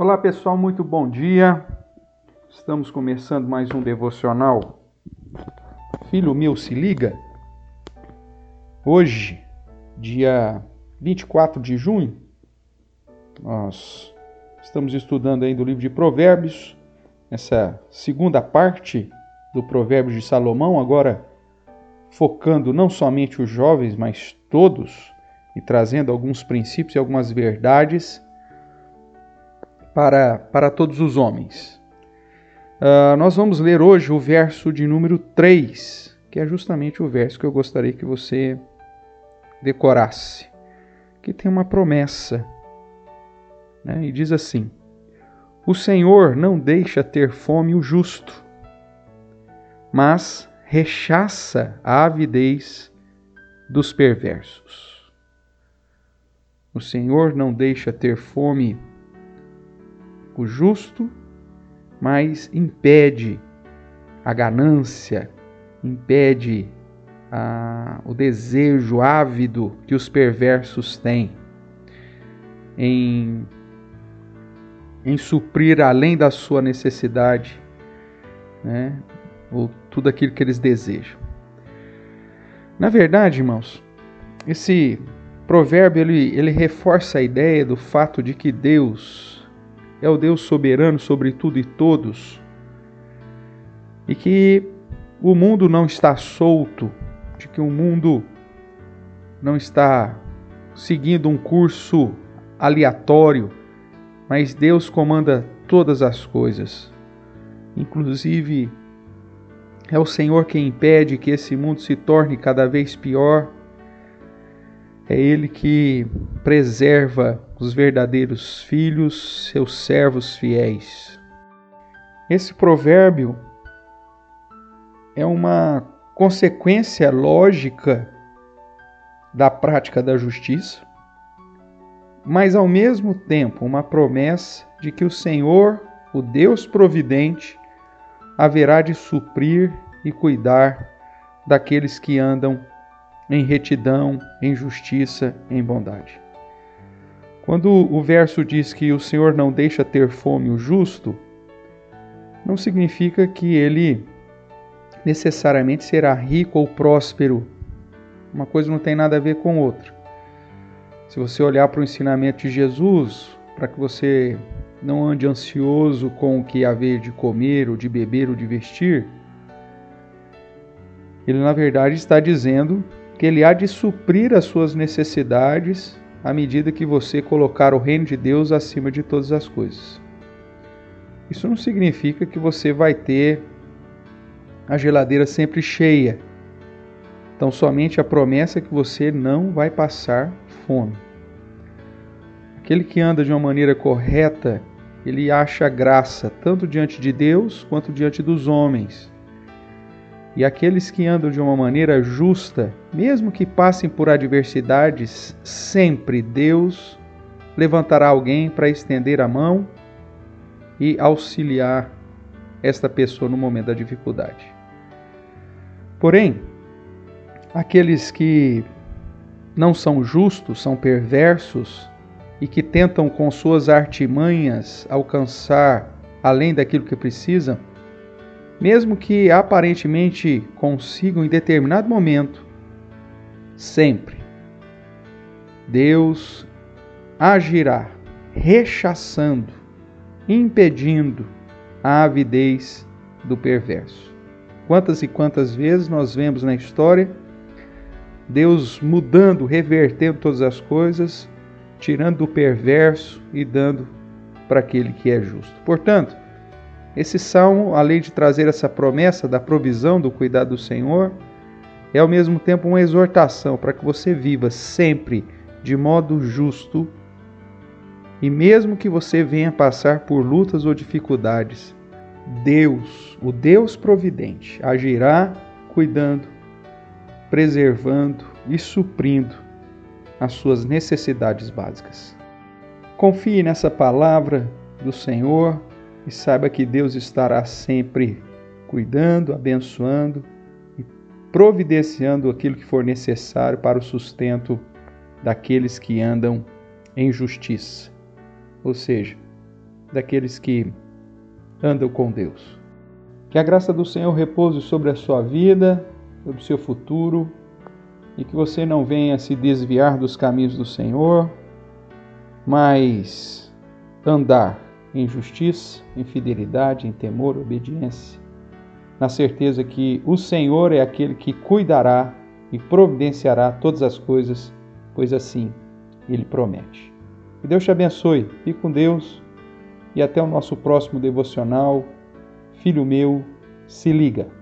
Olá pessoal, muito bom dia. Estamos começando mais um devocional. Filho meu, se liga. Hoje, dia 24 de junho, nós estamos estudando ainda o livro de Provérbios, essa segunda parte do Provérbio de Salomão, agora focando não somente os jovens, mas todos e trazendo alguns princípios e algumas verdades para, para todos os homens. Uh, nós vamos ler hoje o verso de número 3, que é justamente o verso que eu gostaria que você decorasse, que tem uma promessa. Né? E diz assim: O Senhor não deixa ter fome o justo, mas rechaça a avidez dos perversos. O Senhor não deixa ter fome o justo, mas impede a ganância, impede a, o desejo ávido que os perversos têm em, em suprir além da sua necessidade, né, ou tudo aquilo que eles desejam. Na verdade, irmãos, esse provérbio ele, ele reforça a ideia do fato de que Deus é o Deus soberano sobre tudo e todos e que o mundo não está solto, de que o mundo não está seguindo um curso aleatório, mas Deus comanda todas as coisas. Inclusive, é o Senhor quem impede que esse mundo se torne cada vez pior é Ele que preserva os verdadeiros filhos, seus servos fiéis. Esse provérbio é uma consequência lógica da prática da justiça, mas ao mesmo tempo uma promessa de que o Senhor, o Deus providente, haverá de suprir e cuidar daqueles que andam em retidão, em justiça, em bondade. Quando o verso diz que o Senhor não deixa ter fome o justo, não significa que ele necessariamente será rico ou próspero. Uma coisa não tem nada a ver com outra. Se você olhar para o ensinamento de Jesus, para que você não ande ansioso com o que haver de comer, ou de beber, ou de vestir, ele na verdade está dizendo que Ele há de suprir as suas necessidades à medida que você colocar o reino de Deus acima de todas as coisas. Isso não significa que você vai ter a geladeira sempre cheia. Então, somente a promessa é que você não vai passar fome. Aquele que anda de uma maneira correta, ele acha graça tanto diante de Deus quanto diante dos homens. E aqueles que andam de uma maneira justa, mesmo que passem por adversidades, sempre Deus levantará alguém para estender a mão e auxiliar esta pessoa no momento da dificuldade. Porém, aqueles que não são justos, são perversos e que tentam com suas artimanhas alcançar além daquilo que precisam, mesmo que aparentemente consigam em determinado momento, sempre, Deus agirá rechaçando, impedindo a avidez do perverso. Quantas e quantas vezes nós vemos na história Deus mudando, revertendo todas as coisas, tirando do perverso e dando para aquele que é justo. Portanto, esse salmo, além de trazer essa promessa da provisão do cuidado do Senhor, é ao mesmo tempo uma exortação para que você viva sempre de modo justo e mesmo que você venha passar por lutas ou dificuldades, Deus, o Deus providente, agirá cuidando, preservando e suprindo as suas necessidades básicas. Confie nessa palavra do Senhor e saiba que Deus estará sempre cuidando, abençoando e providenciando aquilo que for necessário para o sustento daqueles que andam em justiça. Ou seja, daqueles que andam com Deus. Que a graça do Senhor repouse sobre a sua vida, sobre o seu futuro, e que você não venha se desviar dos caminhos do Senhor, mas andar em justiça, em fidelidade, em temor, obediência, na certeza que o Senhor é aquele que cuidará e providenciará todas as coisas, pois assim ele promete. Que Deus te abençoe, fique com Deus e até o nosso próximo devocional. Filho meu, se liga.